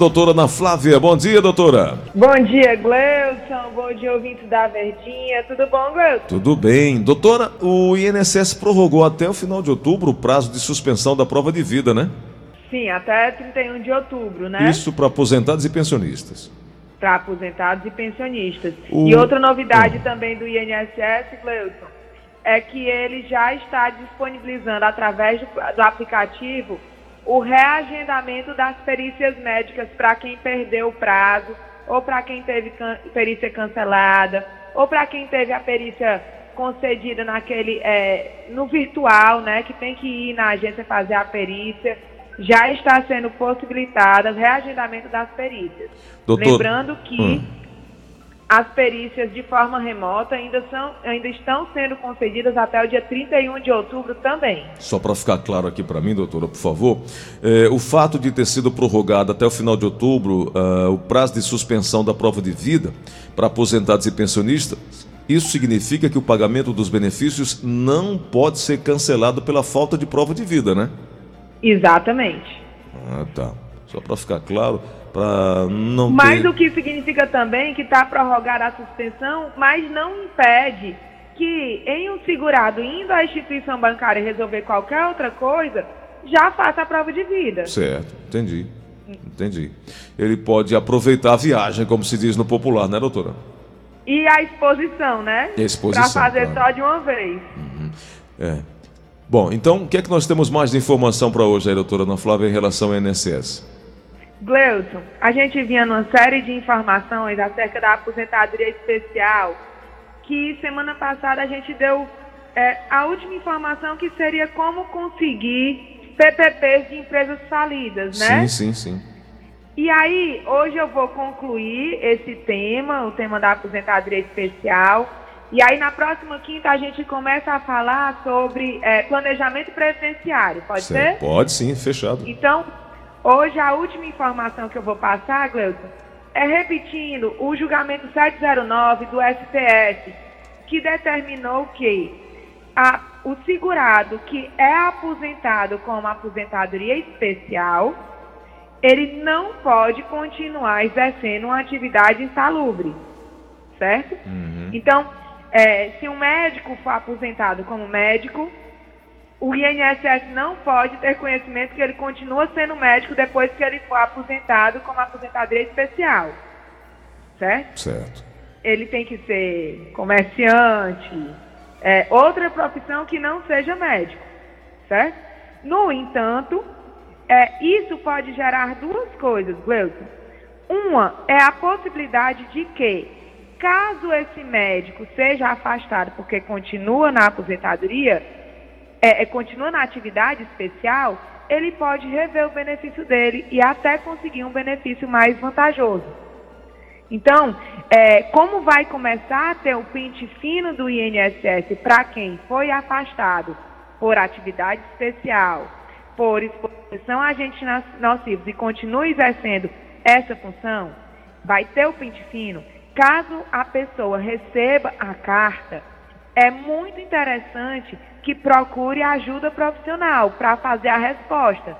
Doutora Ana Flávia, bom dia, doutora. Bom dia, Gleuson. Bom dia, ouvintes da Verdinha. Tudo bom, Gleuson? Tudo bem. Doutora, o INSS prorrogou até o final de outubro o prazo de suspensão da prova de vida, né? Sim, até 31 de outubro, né? Isso para aposentados e pensionistas. Para aposentados e pensionistas. O... E outra novidade ah. também do INSS, Gleuson, é que ele já está disponibilizando através do, do aplicativo o reagendamento das perícias médicas para quem perdeu o prazo, ou para quem teve can perícia cancelada, ou para quem teve a perícia concedida naquele é, no virtual, né, que tem que ir na agência fazer a perícia, já está sendo possibilitada o reagendamento das perícias. Doutor, Lembrando que hum as perícias de forma remota ainda, são, ainda estão sendo concedidas até o dia 31 de outubro também. Só para ficar claro aqui para mim, doutora, por favor, é, o fato de ter sido prorrogado até o final de outubro uh, o prazo de suspensão da prova de vida para aposentados e pensionistas, isso significa que o pagamento dos benefícios não pode ser cancelado pela falta de prova de vida, né? Exatamente. Ah, tá. Só para ficar claro para não Mas ter... o que significa também que está prorrogada a suspensão, mas não impede que em um segurado indo à instituição bancária resolver qualquer outra coisa, já faça a prova de vida. Certo, entendi. Entendi. Ele pode aproveitar a viagem, como se diz no popular, né, doutora? E a exposição, né? E a exposição. Para fazer claro. só de uma vez. Uhum. É. Bom, então, o que é que nós temos mais de informação para hoje aí, doutora Ana Flávia, em relação ao INSS? Gleuton, a gente vinha numa série de informações acerca da aposentadoria especial, que semana passada a gente deu é, a última informação que seria como conseguir PPPs de empresas falidas, né? Sim, sim, sim. E aí, hoje eu vou concluir esse tema, o tema da aposentadoria especial. E aí, na próxima quinta, a gente começa a falar sobre é, planejamento previdenciário. Pode ser? Pode sim, fechado. Então, Hoje, a última informação que eu vou passar, Gleuton, é repetindo o julgamento 709 do STF, que determinou que a, o segurado que é aposentado com uma aposentadoria especial, ele não pode continuar exercendo uma atividade insalubre, certo? Uhum. Então, é, se um médico for aposentado como médico, o INSS não pode ter conhecimento que ele continua sendo médico depois que ele for aposentado como aposentadoria especial. Certo? Certo. Ele tem que ser comerciante, é, outra profissão que não seja médico. Certo? No entanto, é, isso pode gerar duas coisas, Gleuton. Uma é a possibilidade de que, caso esse médico seja afastado porque continua na aposentadoria, é, é, continua na atividade especial, ele pode rever o benefício dele e até conseguir um benefício mais vantajoso. Então, é, como vai começar a ter o pente fino do INSS para quem foi afastado por atividade especial, por exposição a agentes nocivos e continua exercendo essa função, vai ter o pente fino. Caso a pessoa receba a carta, é muito interessante que procure ajuda profissional para fazer a resposta.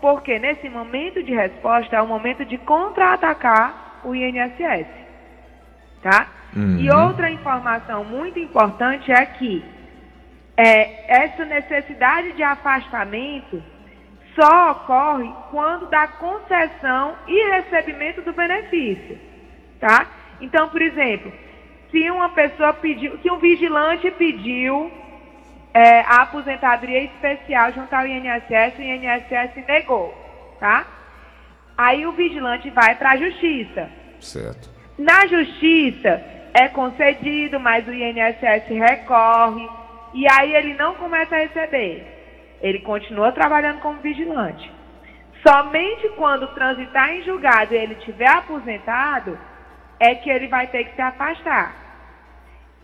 Porque nesse momento de resposta é o momento de contra-atacar o INSS. Tá? Uhum. E outra informação muito importante é que é, essa necessidade de afastamento só ocorre quando dá concessão e recebimento do benefício. Tá? Então, por exemplo, se uma pessoa pediu, se um vigilante pediu é, a aposentadoria especial junto ao INSS, o INSS negou, tá? Aí o vigilante vai para a justiça. Certo. Na justiça é concedido, mas o INSS recorre e aí ele não começa a receber. Ele continua trabalhando como vigilante. Somente quando transitar em julgado e ele tiver aposentado é que ele vai ter que se afastar.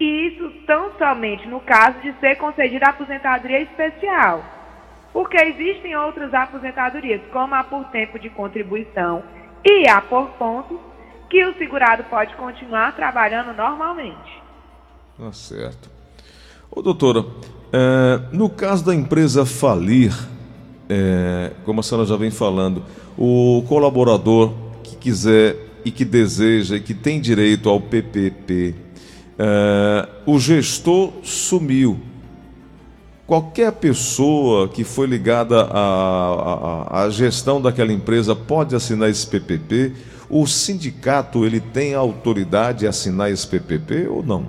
E isso tão somente no caso de ser concedida aposentadoria especial. Porque existem outras aposentadorias, como a por tempo de contribuição e a por pontos, que o segurado pode continuar trabalhando normalmente. Tá certo. Ô, doutora, é, no caso da empresa falir, é, como a senhora já vem falando, o colaborador quiser e que deseja e que tem direito ao PPP, é, o gestor sumiu. Qualquer pessoa que foi ligada à, à, à gestão daquela empresa pode assinar esse PPP. O sindicato ele tem autoridade de assinar esse PPP ou não?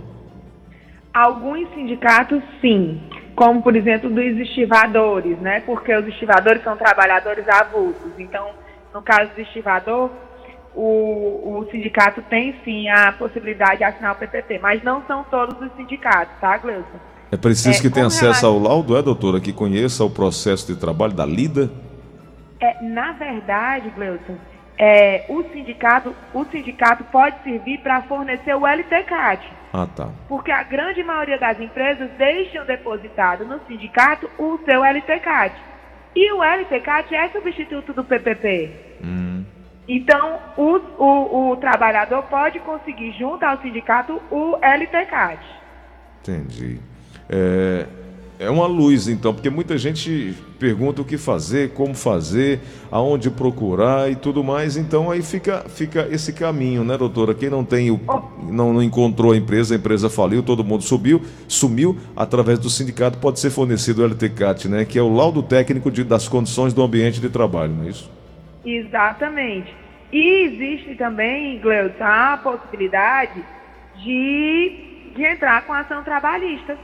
Alguns sindicatos sim, como por exemplo dos estivadores, né? Porque os estivadores são trabalhadores avulsos. Então, no caso do estivador, o, o sindicato tem sim a possibilidade de assinar o PPP, mas não são todos os sindicatos, tá, Gleuson? É preciso é, que tenha acesso relação... ao laudo, é, doutora, que conheça o processo de trabalho da LIDA? É, na verdade, Gleuson, é, o, sindicato, o sindicato pode servir para fornecer o LTCAT. Ah, tá. Porque a grande maioria das empresas deixam depositado no sindicato o seu LTCAT. E o LTCAT é substituto do PPP. Então, o, o, o, trabalhador pode conseguir, junto ao sindicato, o LTCAT. Entendi. É, é uma luz, então, porque muita gente pergunta o que fazer, como fazer, aonde procurar e tudo mais. Então, aí fica, fica esse caminho, né, doutora? Quem não tem o, não, não encontrou a empresa, a empresa faliu, todo mundo subiu, sumiu, através do sindicato pode ser fornecido o LTCAT, né? Que é o laudo técnico de, das condições do ambiente de trabalho, não é isso? Exatamente. E existe também, Gleuton, a possibilidade de, de entrar com ação trabalhista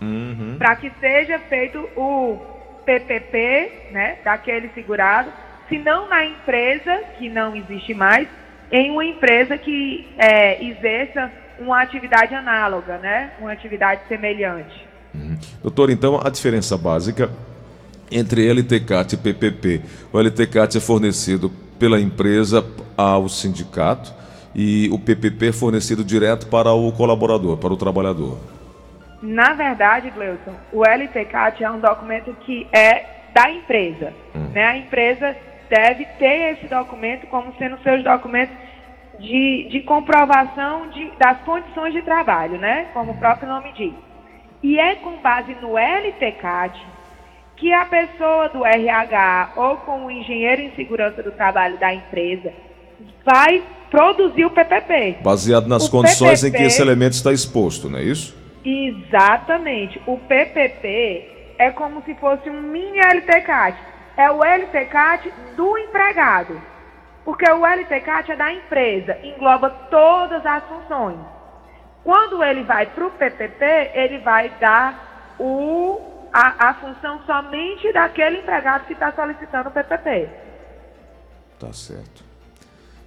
uhum. para que seja feito o PPP, né, daquele segurado, se não na empresa, que não existe mais, em uma empresa que é, exerça uma atividade análoga, né, uma atividade semelhante. Uhum. Doutor, então a diferença básica entre LTCAT e PPP. O LTCAT é fornecido pela empresa ao sindicato e o PPP é fornecido direto para o colaborador, para o trabalhador. Na verdade, Gleuton, o LTCAT é um documento que é da empresa. Hum. Né? A empresa deve ter esse documento como sendo seus documentos de, de comprovação de, das condições de trabalho, né? como o próprio nome diz. E é com base no LTCAT que a pessoa do RH ou com o engenheiro em segurança do trabalho da empresa vai produzir o PPP. Baseado nas o condições PPP, em que esse elemento está exposto, não é isso? Exatamente. O PPP é como se fosse um mini LTCAT. É o LTCAT do empregado. Porque o LTCAT é da empresa, engloba todas as funções. Quando ele vai para o PPP, ele vai dar o, a, a função somente daquele empregado que está solicitando o PPP. Tá certo.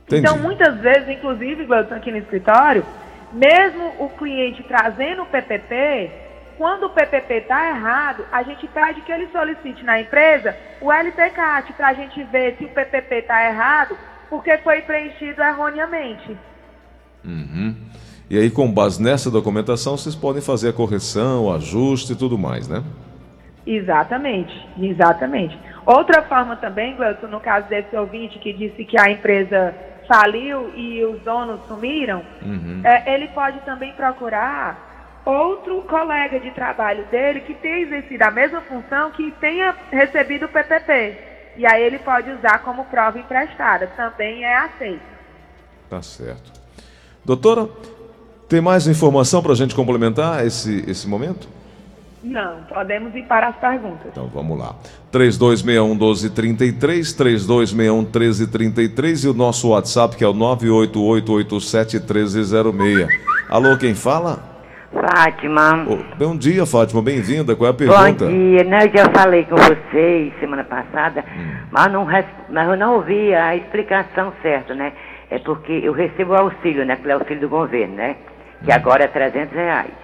Entendi. Então, muitas vezes, inclusive, Gleudson, aqui no escritório, mesmo o cliente trazendo o PPP, quando o PPP está errado, a gente pede que ele solicite na empresa o LTCAT para a gente ver se o PPP está errado, porque foi preenchido erroneamente. Uhum. E aí, com base nessa documentação, vocês podem fazer a correção, o ajuste e tudo mais, né? Exatamente, exatamente. Outra forma também, Gleuton, no caso desse ouvinte que disse que a empresa faliu e os donos sumiram, uhum. é, ele pode também procurar outro colega de trabalho dele que tenha exercido a mesma função que tenha recebido o PPP. E aí ele pode usar como prova emprestada. Também é aceito. Tá certo. Doutora, tem mais informação para a gente complementar esse, esse momento? Não, podemos ir para as perguntas. Então vamos lá. 3261 1233, 3261 1333 e o nosso WhatsApp que é o 98887 1306. Alô, quem fala? Fátima. Oh, bom dia, Fátima, bem-vinda. Qual é a pergunta? Bom dia, né? Eu já falei com vocês semana passada, hum. mas, não, mas eu não ouvi a explicação certa, né? É porque eu recebo o auxílio, né? Que é o auxílio do governo, né? Que hum. agora é 300 reais.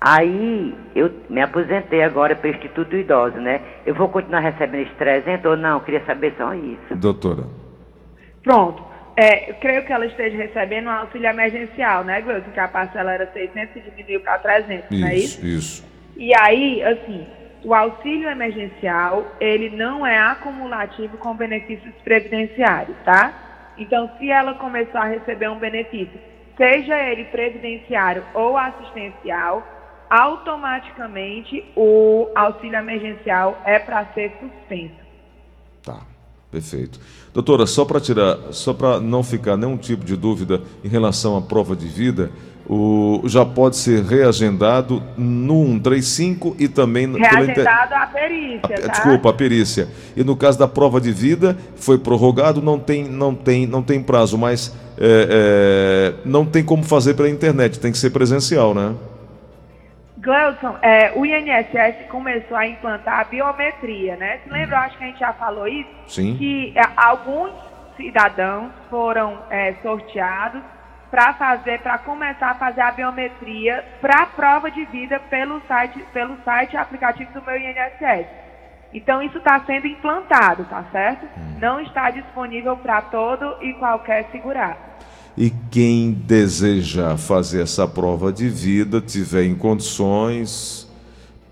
Aí eu me aposentei agora para o Instituto Idoso, né? Eu vou continuar recebendo esses 300 ou não? Eu queria saber só isso. Doutora. Pronto. É, eu creio que ela esteja recebendo um auxílio emergencial, né, Gleuton? Que a parcela era 600 e diminuiu para 300, isso, não é isso? Isso. E aí, assim, o auxílio emergencial, ele não é acumulativo com benefícios previdenciários, tá? Então, se ela começar a receber um benefício, seja ele previdenciário ou assistencial, automaticamente o auxílio emergencial é para ser suspenso. Tá. Perfeito. Doutora, só para tirar, só para não ficar nenhum tipo de dúvida em relação à prova de vida, o, já pode ser reagendado no 135 e também... Reagendado a perícia, a, tá? Desculpa, a perícia. E no caso da prova de vida, foi prorrogado, não tem, não tem, não tem prazo, mas é, é, não tem como fazer pela internet, tem que ser presencial, né? Gleudson, é, o INSS começou a implantar a biometria, né? Se lembra, acho que a gente já falou isso? Sim. Que é, alguns cidadãos foram é, sorteados para fazer, para começar a fazer a biometria para a prova de vida pelo site, pelo site aplicativo do meu INSS. Então isso está sendo implantado, tá certo? Hum. Não está disponível para todo e qualquer segurado. E quem deseja fazer essa prova de vida, tiver em condições,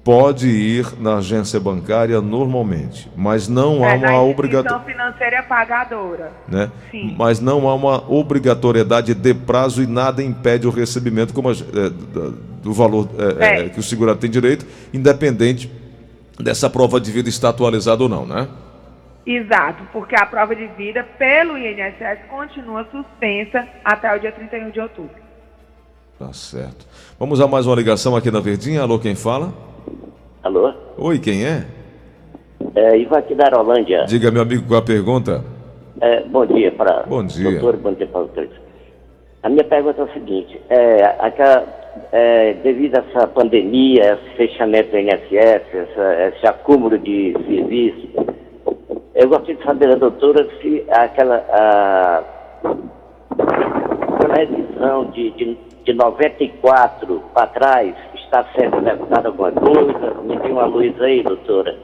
pode ir na agência bancária normalmente, mas não é, há uma obrigatoriedade financeira pagadora. Né? Sim. Mas não há uma obrigatoriedade de prazo e nada impede o recebimento como a, é, do valor é, é. que o segurado tem direito, independente dessa prova de vida estar atualizada ou não, né? Exato, porque a prova de vida pelo INSS continua suspensa até o dia 31 de outubro. Tá certo. Vamos a mais uma ligação aqui na Verdinha. Alô, quem fala? Alô? Oi, quem é? É, Ivan aqui da Arolândia. Diga, meu amigo, qual a pergunta? É, bom dia para Bom dia. doutor, bom dia para os dois. A minha pergunta é o seguinte, é, aquela, é, devido a essa pandemia, esse fechamento do INSS, essa, esse acúmulo de serviços, eu gostaria de saber da doutora se aquela, a, aquela revisão de, de, de 94 para trás está sendo executada alguma coisa? Me dê uma luz aí, doutora.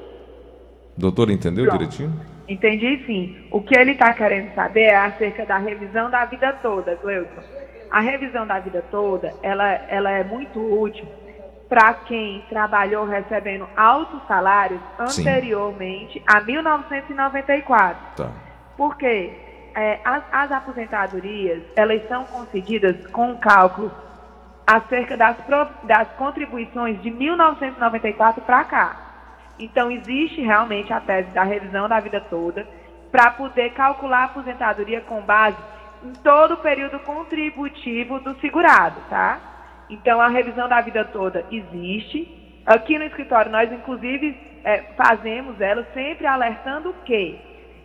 Doutora, entendeu Pronto. direitinho? Entendi sim. O que ele está querendo saber é acerca da revisão da vida toda, Gleuton. A revisão da vida toda, ela, ela é muito útil para quem trabalhou recebendo altos salários anteriormente Sim. a 1994. Tá. Porque é, as, as, aposentadorias, elas são concedidas com cálculo acerca das, das contribuições de 1994 para cá. Então, existe realmente a tese da revisão da vida toda para poder calcular a aposentadoria com base em todo o período contributivo do segurado, tá? Então, a revisão da vida toda existe. Aqui no escritório, nós, inclusive, é, fazemos ela sempre alertando que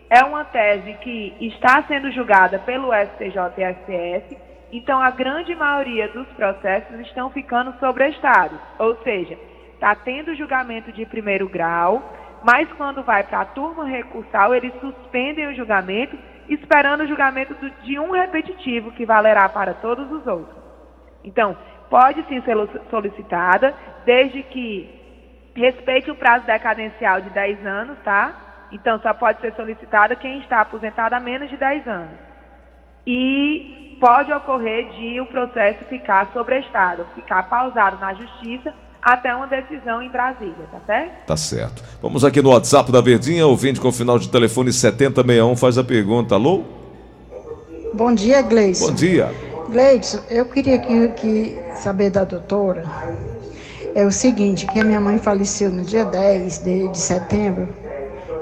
é uma tese que está sendo julgada pelo STJ e STF, então a grande maioria dos processos estão ficando sobrestados, ou seja, está tendo julgamento de primeiro grau, mas quando vai para a turma recursal, eles suspendem o julgamento, esperando o julgamento de um repetitivo que valerá para todos os outros. Então, pode sim ser solicitada, desde que respeite o prazo decadencial de 10 anos, tá? Então, só pode ser solicitada quem está aposentado há menos de 10 anos. E pode ocorrer de o processo ficar sobrestado, ficar pausado na justiça até uma decisão em Brasília, tá certo? Tá certo. Vamos aqui no WhatsApp da Verdinha, ouvinte com final de telefone 7061, faz a pergunta. Alô? Bom dia, Gleison. Bom dia. Gleison, eu queria que, que saber da doutora é o seguinte, que a minha mãe faleceu no dia 10 de, de setembro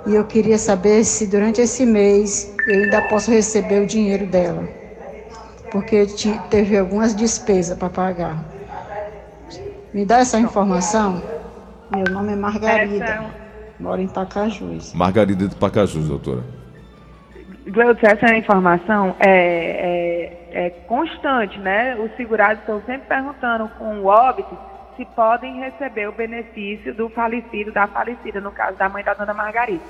e eu queria saber se durante esse mês eu ainda posso receber o dinheiro dela, porque teve algumas despesas para pagar. Me dá essa informação? Meu nome é Margarida, essa... moro em Pacajus. Margarida de Pacajus, doutora. Gleudson, essa informação é, é, constante, né? Os segurados estão sempre perguntando com o óbito se podem receber o benefício do falecido, da falecida, no caso da mãe da dona Margarida.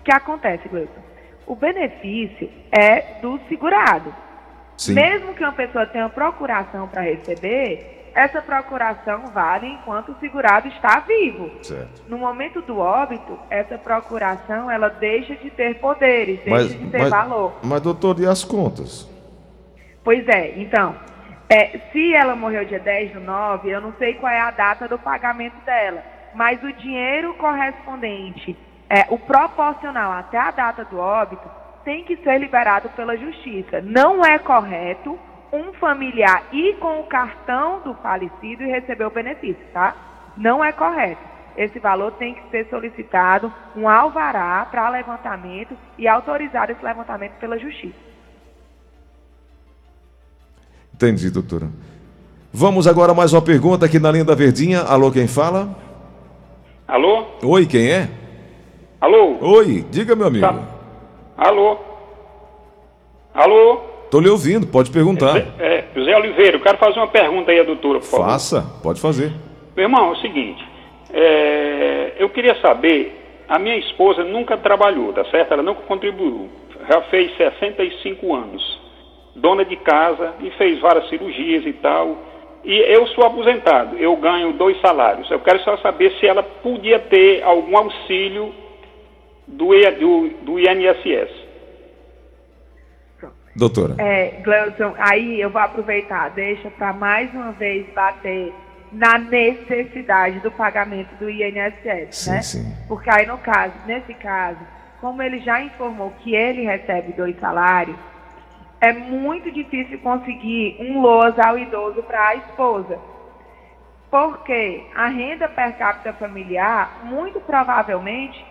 O que acontece, Gleudson? O benefício é do segurado. Sim. Mesmo que uma pessoa tenha procuração para receber, essa procuração vale enquanto o segurado está vivo. Certo. No momento do óbito, essa procuração ela deixa de ter poderes, deixa mas, de ter mas, valor. Mas, doutor, e as contas? Pois é, então, é, se ela morreu dia 10 do 9, eu não sei qual é a data do pagamento dela, mas o dinheiro correspondente, é, o proporcional até a data do óbito, tem que ser liberado pela justiça. Não é correto um familiar ir com o cartão do falecido e receber o benefício, tá? Não é correto. esse valor tem que ser solicitado um alvará para levantamento e autorizado esse levantamento pela Justiça. Entendi, doutora. Vamos agora mais uma pergunta aqui na linha da Verdinha. Alô, quem fala? Alô? Oi, quem é? Alô? Oi, diga, meu amigo. Tá. Alô? Alô? Tô lhe ouvindo, pode perguntar. É, é, José Oliveira, eu quero fazer uma pergunta aí à doutora, por favor. Faça, pode fazer. Meu irmão, é o seguinte, é, eu queria saber, a minha esposa nunca trabalhou, tá certo? Ela nunca contribuiu. Já fez 65 anos. Dona de casa e fez várias cirurgias e tal. E eu sou aposentado, eu ganho dois salários. Eu quero só saber se ela podia ter algum auxílio do, do, do INSS. Doutora. É, Gleudson, aí eu vou aproveitar, deixa para mais uma vez bater na necessidade do pagamento do INSS, sim, né? Sim. Porque aí no caso, nesse caso, como ele já informou que ele recebe dois salários, é muito difícil conseguir um LOAS ao idoso para a esposa. Porque a renda per capita familiar, muito provavelmente,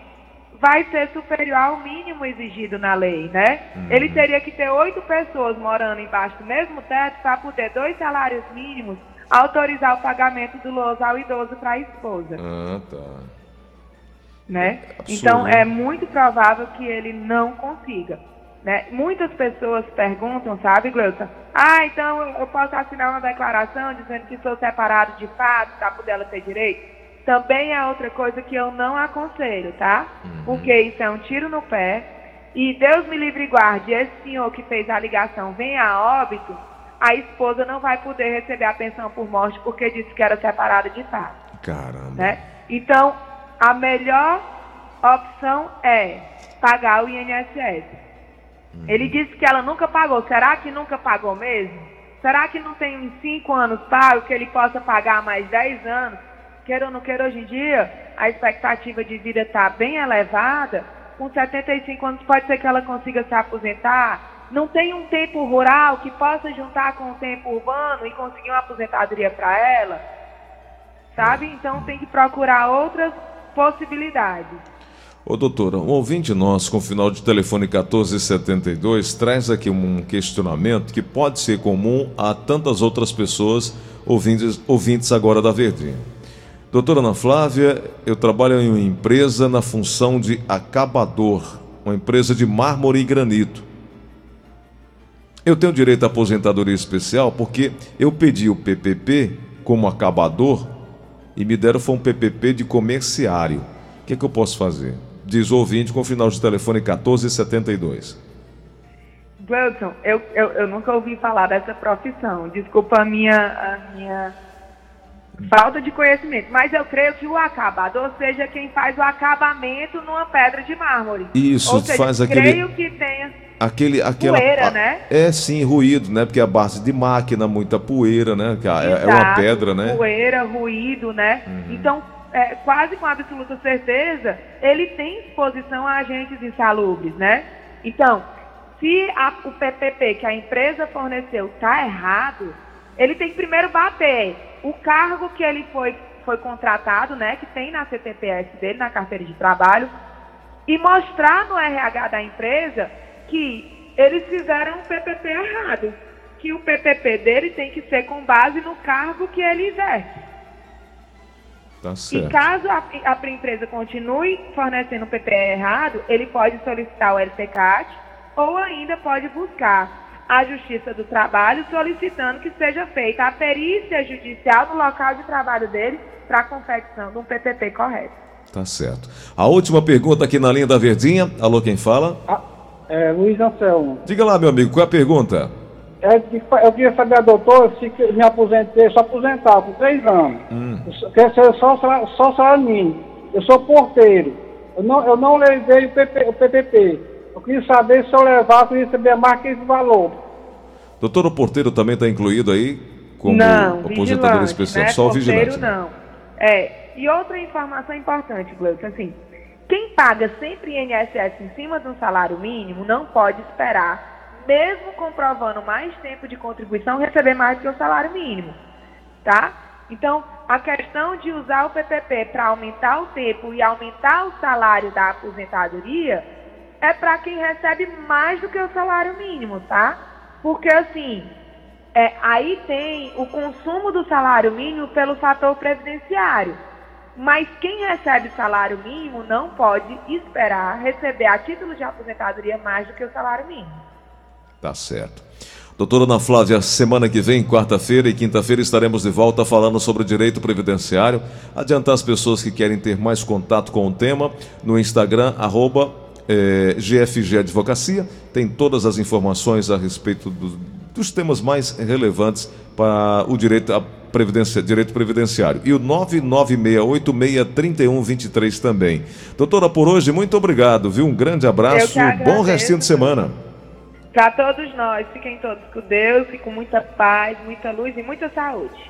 vai ser superior ao mínimo exigido na lei, né? Uhum. Ele teria que ter oito pessoas morando embaixo do mesmo teto para poder dois salários mínimos autorizar o pagamento do LOAS ao idoso para a esposa. Ah, tá. Né? Então é muito provável que ele não consiga. Né? Muitas pessoas perguntam, sabe, Gleuta? Ah, então eu posso assinar uma declaração dizendo que sou separado de fato para poder ela ter direito? também é outra coisa que eu não aconselho, tá? Uhum. Porque isso é um tiro no pé. E Deus me livre e guarde, esse senhor que fez a ligação venha a óbito, a esposa não vai poder receber a pensão por morte porque disse que era separada de fato. Caramba. Né? Então, a melhor opção é pagar o INSS. Uhum. Ele disse que ela nunca pagou. Será que nunca pagou mesmo? Será que não tem uns 5 anos pago que ele possa pagar mais 10 anos? queira ou não queira, hoje em dia, a expectativa de vida está bem elevada. Com 75 anos, pode ser que ela consiga se aposentar. Não tem um tempo rural que possa juntar com o tempo urbano e conseguir uma aposentadoria para ela. Sabe? Então, tem que procurar outras possibilidades. Ô doutora, um ouvinte nosso com final de telefone 1472 traz aqui um questionamento que pode ser comum a tantas outras pessoas ouvintes, ouvintes agora da Verdinha. Doutora Ana Flávia, eu trabalho em uma empresa na função de acabador, uma empresa de mármore e granito. Eu tenho direito à aposentadoria especial porque eu pedi o PPP como acabador e me deram foi um PPP de comerciário. O que, é que eu posso fazer? Diz o ouvinte com o final de telefone 1472. Gleudson, eu, eu, eu nunca ouvi falar dessa profissão. Desculpa a minha, a minha Falta de conhecimento. Mas eu creio que o acabador seja quem faz o acabamento numa pedra de mármore. Isso, Ou seja, faz aquele. Creio que tenha. Aquele, aquela, poeira, a, né? É sim, ruído, né? Porque é a base de máquina, muita poeira, né? É, é uma pedra, né? Poeira, ruído, né? Uhum. Então, é, quase com absoluta certeza, ele tem exposição a agentes insalubres, né? Então, se a, o PPP que a empresa forneceu está errado, ele tem que primeiro bater o cargo que ele foi, foi contratado, né, que tem na CTPS dele, na carteira de trabalho, e mostrar no RH da empresa que eles fizeram um PPP errado, que o PPP dele tem que ser com base no cargo que ele exerce. Tá certo. E caso a, a empresa continue fornecendo o PPP errado, ele pode solicitar o LTCAT ou ainda pode buscar à Justiça do Trabalho solicitando que seja feita a perícia judicial no local de trabalho dele para a confecção de um PPP correto. Tá certo. A última pergunta aqui na linha da Verdinha. Alô, quem fala? Ah, é Luiz Anselmo. Diga lá, meu amigo, qual é a pergunta? É, eu queria saber, a doutora, se me aposentei, sou aposentado por três anos. Hum. Quer ser só, só salário mínimo. Eu sou porteiro. Eu não, eu não levei o, PP, o PPP. Eu queria saber se eu levasse, eu receber mais que esse valor. Doutor, o porteiro também está incluído aí como não, aposentadoria especial? Né? Só o porteiro, vigilante? não. É, e outra informação importante, Gleuton, assim, quem paga sempre INSS em cima de um salário mínimo não pode esperar, mesmo comprovando mais tempo de contribuição, receber mais que o salário mínimo, tá? Então, a questão de usar o PPP para aumentar o tempo e aumentar o salário da aposentadoria é para quem recebe mais do que o salário mínimo, tá? Porque assim, é, aí tem o consumo do salário mínimo pelo fator previdenciário. Mas quem recebe salário mínimo não pode esperar receber a título de aposentadoria mais do que o salário mínimo. Tá certo. Doutora Ana Flávia, semana que vem, quarta-feira e quinta-feira, estaremos de volta falando sobre direito previdenciário. Adiantar as pessoas que querem ter mais contato com o tema no Instagram, arroba eh, GFG Advocacia. Tem todas as informações a respeito do, dos temas mais relevantes para o direito, a previdência, direito previdenciário. E o 996863123 também. Doutora, por hoje, muito obrigado, viu? Um grande abraço, bom restinho de semana. Para todos nós, fiquem todos com Deus e com muita paz, muita luz e muita saúde.